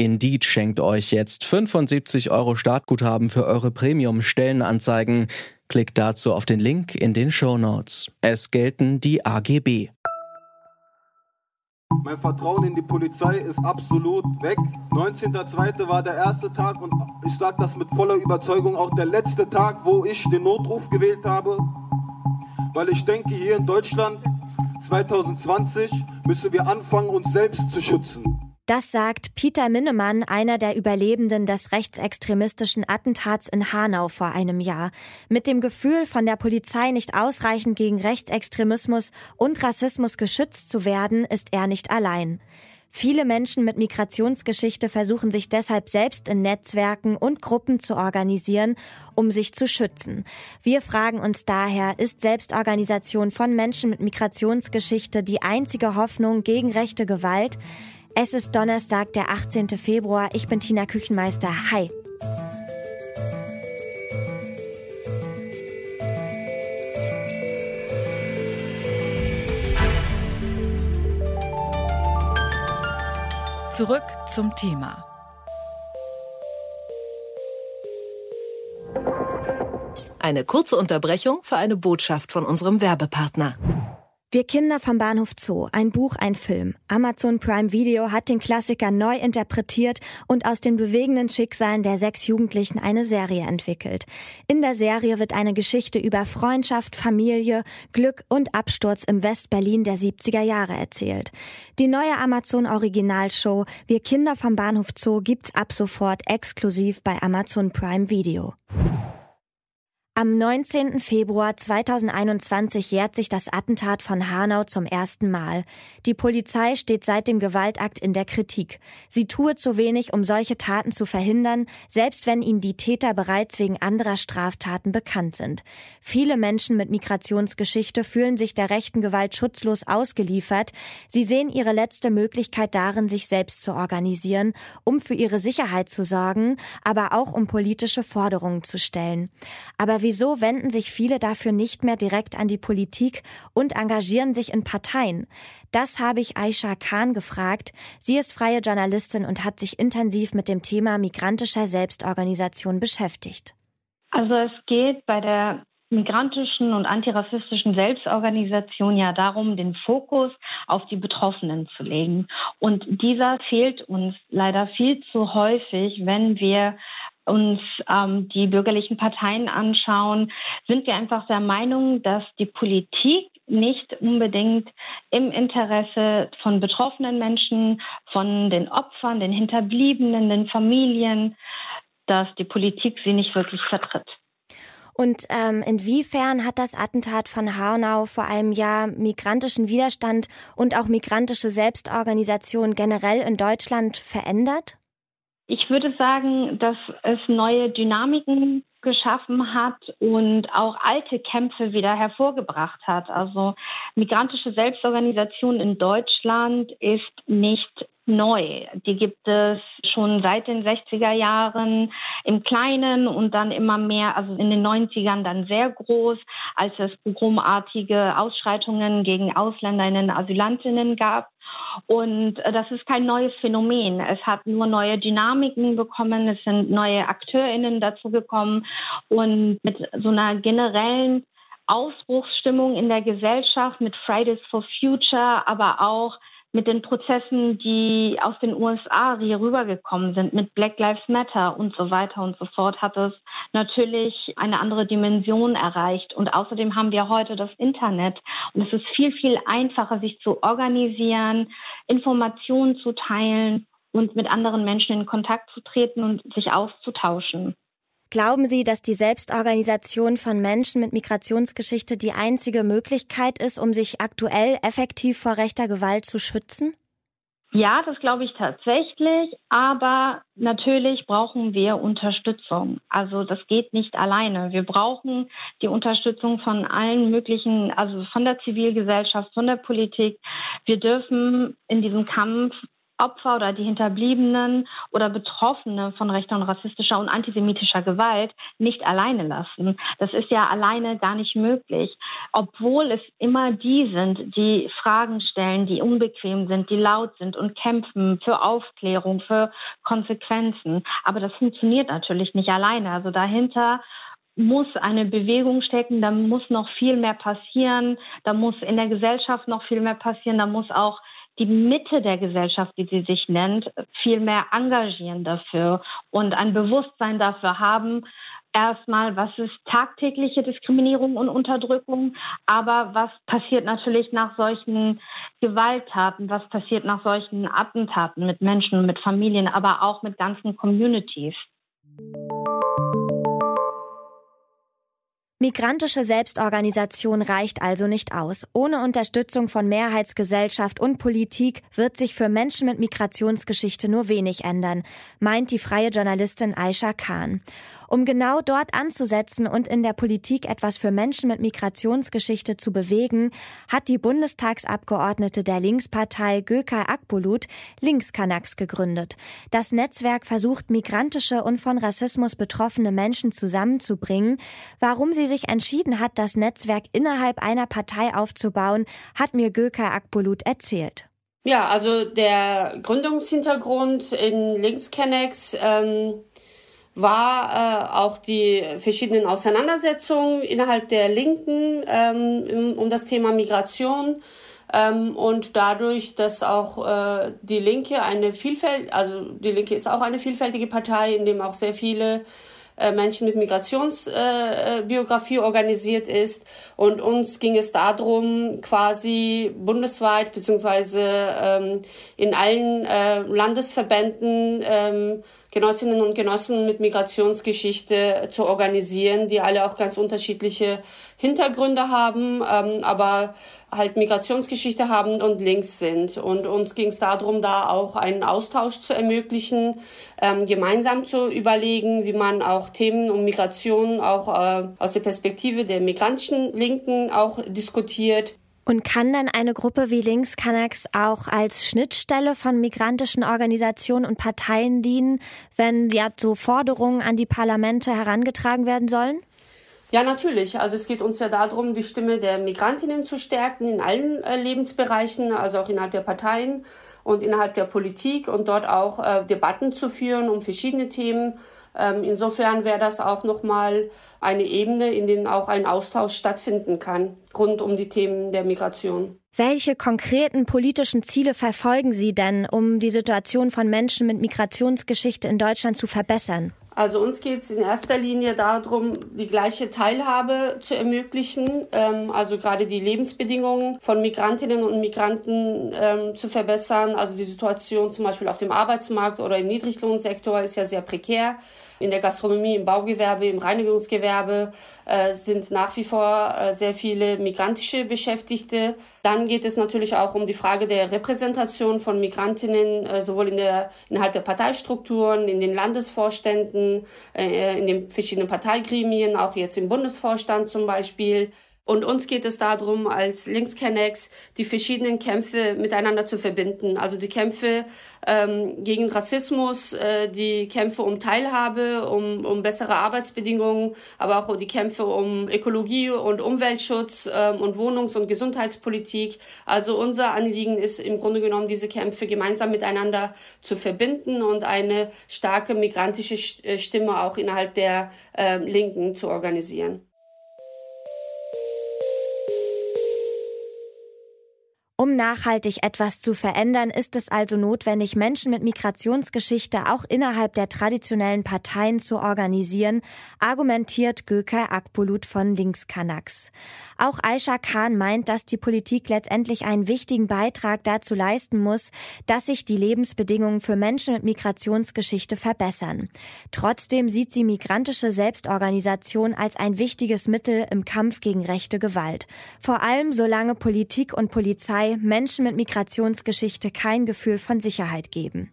Indeed schenkt euch jetzt 75 Euro Startguthaben für eure Premium-Stellenanzeigen. Klickt dazu auf den Link in den Show Notes. Es gelten die AGB. Mein Vertrauen in die Polizei ist absolut weg. 19.02. war der erste Tag und ich sage das mit voller Überzeugung auch der letzte Tag, wo ich den Notruf gewählt habe. Weil ich denke, hier in Deutschland 2020 müssen wir anfangen, uns selbst zu schützen. Das sagt Peter Minnemann, einer der Überlebenden des rechtsextremistischen Attentats in Hanau vor einem Jahr. Mit dem Gefühl, von der Polizei nicht ausreichend gegen Rechtsextremismus und Rassismus geschützt zu werden, ist er nicht allein. Viele Menschen mit Migrationsgeschichte versuchen sich deshalb selbst in Netzwerken und Gruppen zu organisieren, um sich zu schützen. Wir fragen uns daher, ist Selbstorganisation von Menschen mit Migrationsgeschichte die einzige Hoffnung gegen rechte Gewalt? Es ist Donnerstag, der 18. Februar. Ich bin Tina Küchenmeister. Hi. Zurück zum Thema. Eine kurze Unterbrechung für eine Botschaft von unserem Werbepartner. Wir Kinder vom Bahnhof Zoo, ein Buch, ein Film. Amazon Prime Video hat den Klassiker neu interpretiert und aus den bewegenden Schicksalen der sechs Jugendlichen eine Serie entwickelt. In der Serie wird eine Geschichte über Freundschaft, Familie, Glück und Absturz im West-Berlin der 70er Jahre erzählt. Die neue Amazon Originalshow Wir Kinder vom Bahnhof Zoo gibt's ab sofort exklusiv bei Amazon Prime Video. Am 19. Februar 2021 jährt sich das Attentat von Hanau zum ersten Mal. Die Polizei steht seit dem Gewaltakt in der Kritik. Sie tue zu wenig, um solche Taten zu verhindern, selbst wenn ihnen die Täter bereits wegen anderer Straftaten bekannt sind. Viele Menschen mit Migrationsgeschichte fühlen sich der rechten Gewalt schutzlos ausgeliefert. Sie sehen ihre letzte Möglichkeit darin, sich selbst zu organisieren, um für ihre Sicherheit zu sorgen, aber auch um politische Forderungen zu stellen. Aber wieso wenden sich viele dafür nicht mehr direkt an die Politik und engagieren sich in Parteien? Das habe ich Aisha Khan gefragt. Sie ist freie Journalistin und hat sich intensiv mit dem Thema migrantischer Selbstorganisation beschäftigt. Also es geht bei der migrantischen und antirassistischen Selbstorganisation ja darum, den Fokus auf die Betroffenen zu legen. Und dieser fehlt uns leider viel zu häufig, wenn wir uns ähm, die bürgerlichen Parteien anschauen, sind wir einfach der Meinung, dass die Politik nicht unbedingt im Interesse von betroffenen Menschen, von den Opfern, den Hinterbliebenen, den Familien, dass die Politik sie nicht wirklich vertritt. Und ähm, inwiefern hat das Attentat von Hanau vor einem Jahr migrantischen Widerstand und auch migrantische Selbstorganisation generell in Deutschland verändert? Ich würde sagen, dass es neue Dynamiken geschaffen hat und auch alte Kämpfe wieder hervorgebracht hat. Also migrantische Selbstorganisation in Deutschland ist nicht neu. Die gibt es schon seit den 60er Jahren im Kleinen und dann immer mehr, also in den 90ern dann sehr groß, als es pogromartige Ausschreitungen gegen Ausländerinnen, Asylantinnen gab. Und äh, das ist kein neues Phänomen. Es hat nur neue Dynamiken bekommen, es sind neue AkteurInnen dazu gekommen und mit so einer generellen Ausbruchsstimmung in der Gesellschaft mit Fridays for Future, aber auch mit den Prozessen, die aus den USA hier rübergekommen sind, mit Black Lives Matter und so weiter und so fort, hat es natürlich eine andere Dimension erreicht. Und außerdem haben wir heute das Internet und es ist viel, viel einfacher, sich zu organisieren, Informationen zu teilen und mit anderen Menschen in Kontakt zu treten und sich auszutauschen. Glauben Sie, dass die Selbstorganisation von Menschen mit Migrationsgeschichte die einzige Möglichkeit ist, um sich aktuell effektiv vor rechter Gewalt zu schützen? Ja, das glaube ich tatsächlich, aber natürlich brauchen wir Unterstützung. Also das geht nicht alleine. Wir brauchen die Unterstützung von allen möglichen, also von der Zivilgesellschaft, von der Politik. Wir dürfen in diesem Kampf Opfer oder die Hinterbliebenen oder Betroffene von rechter und rassistischer und antisemitischer Gewalt nicht alleine lassen. Das ist ja alleine gar nicht möglich, obwohl es immer die sind, die Fragen stellen, die unbequem sind, die laut sind und kämpfen für Aufklärung, für Konsequenzen. Aber das funktioniert natürlich nicht alleine. Also dahinter muss eine Bewegung stecken, da muss noch viel mehr passieren, da muss in der Gesellschaft noch viel mehr passieren, da muss auch die Mitte der Gesellschaft, wie sie sich nennt, viel mehr engagieren dafür und ein Bewusstsein dafür haben, erstmal, was ist tagtägliche Diskriminierung und Unterdrückung, aber was passiert natürlich nach solchen Gewalttaten, was passiert nach solchen Attentaten mit Menschen, mit Familien, aber auch mit ganzen Communities. Migrantische Selbstorganisation reicht also nicht aus. Ohne Unterstützung von Mehrheitsgesellschaft und Politik wird sich für Menschen mit Migrationsgeschichte nur wenig ändern, meint die freie Journalistin Aisha Khan. Um genau dort anzusetzen und in der Politik etwas für Menschen mit Migrationsgeschichte zu bewegen, hat die Bundestagsabgeordnete der Linkspartei Gökay Akbulut Linkskanaks gegründet. Das Netzwerk versucht migrantische und von Rassismus betroffene Menschen zusammenzubringen. Warum sie sich entschieden hat, das Netzwerk innerhalb einer Partei aufzubauen, hat mir Gökay Akbulut erzählt. Ja, also der Gründungshintergrund in Linkskennex ähm, war äh, auch die verschiedenen Auseinandersetzungen innerhalb der Linken ähm, um das Thema Migration. Ähm, und dadurch, dass auch äh, die Linke eine Vielfalt, also die Linke ist auch eine vielfältige Partei, in dem auch sehr viele äh, Menschen mit Migrationsbiografie äh, organisiert ist. Und uns ging es darum, quasi bundesweit beziehungsweise ähm, in allen äh, Landesverbänden ähm, Genossinnen und Genossen mit Migrationsgeschichte zu organisieren, die alle auch ganz unterschiedliche Hintergründe haben, ähm, aber halt Migrationsgeschichte haben und links sind. Und uns ging es darum, da auch einen Austausch zu ermöglichen, ähm, gemeinsam zu überlegen, wie man auch Themen um Migration auch äh, aus der Perspektive der migrantischen Linken auch diskutiert. Und kann dann eine Gruppe wie Links Canax auch als Schnittstelle von migrantischen Organisationen und Parteien dienen, wenn ja so Forderungen an die Parlamente herangetragen werden sollen? Ja, natürlich. Also es geht uns ja darum, die Stimme der Migrantinnen zu stärken in allen äh, Lebensbereichen, also auch innerhalb der Parteien und innerhalb der Politik und dort auch äh, Debatten zu führen um verschiedene Themen. Ähm, insofern wäre das auch nochmal eine Ebene, in der auch ein Austausch stattfinden kann rund um die Themen der Migration. Welche konkreten politischen Ziele verfolgen Sie denn, um die Situation von Menschen mit Migrationsgeschichte in Deutschland zu verbessern? Also uns geht es in erster Linie darum, die gleiche Teilhabe zu ermöglichen, ähm, also gerade die Lebensbedingungen von Migrantinnen und Migranten ähm, zu verbessern. Also die Situation zum Beispiel auf dem Arbeitsmarkt oder im Niedriglohnsektor ist ja sehr prekär in der Gastronomie, im Baugewerbe, im Reinigungsgewerbe äh, sind nach wie vor äh, sehr viele migrantische Beschäftigte. Dann geht es natürlich auch um die Frage der Repräsentation von Migrantinnen, äh, sowohl in der, innerhalb der Parteistrukturen, in den Landesvorständen, äh, in den verschiedenen Parteigremien, auch jetzt im Bundesvorstand zum Beispiel. Und uns geht es darum, als Linkskennex die verschiedenen Kämpfe miteinander zu verbinden. Also die Kämpfe ähm, gegen Rassismus, äh, die Kämpfe um Teilhabe, um, um bessere Arbeitsbedingungen, aber auch die Kämpfe um Ökologie und Umweltschutz ähm, und Wohnungs- und Gesundheitspolitik. Also unser Anliegen ist im Grunde genommen, diese Kämpfe gemeinsam miteinander zu verbinden und eine starke migrantische äh, Stimme auch innerhalb der äh, Linken zu organisieren. Um nachhaltig etwas zu verändern, ist es also notwendig, Menschen mit Migrationsgeschichte auch innerhalb der traditionellen Parteien zu organisieren, argumentiert Gökay Akbulut von Linkskanaks. Auch Aisha Khan meint, dass die Politik letztendlich einen wichtigen Beitrag dazu leisten muss, dass sich die Lebensbedingungen für Menschen mit Migrationsgeschichte verbessern. Trotzdem sieht sie migrantische Selbstorganisation als ein wichtiges Mittel im Kampf gegen rechte Gewalt. Vor allem solange Politik und Polizei Menschen mit Migrationsgeschichte kein Gefühl von Sicherheit geben.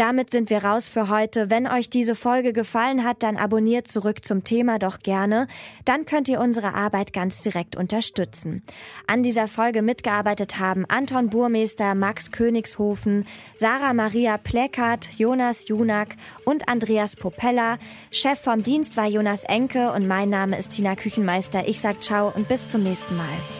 Damit sind wir raus für heute. Wenn euch diese Folge gefallen hat, dann abonniert zurück zum Thema doch gerne. Dann könnt ihr unsere Arbeit ganz direkt unterstützen. An dieser Folge mitgearbeitet haben Anton Burmeister, Max Königshofen, Sarah Maria Pleckert, Jonas Junak und Andreas Popella. Chef vom Dienst war Jonas Enke und mein Name ist Tina Küchenmeister. Ich sag ciao und bis zum nächsten Mal.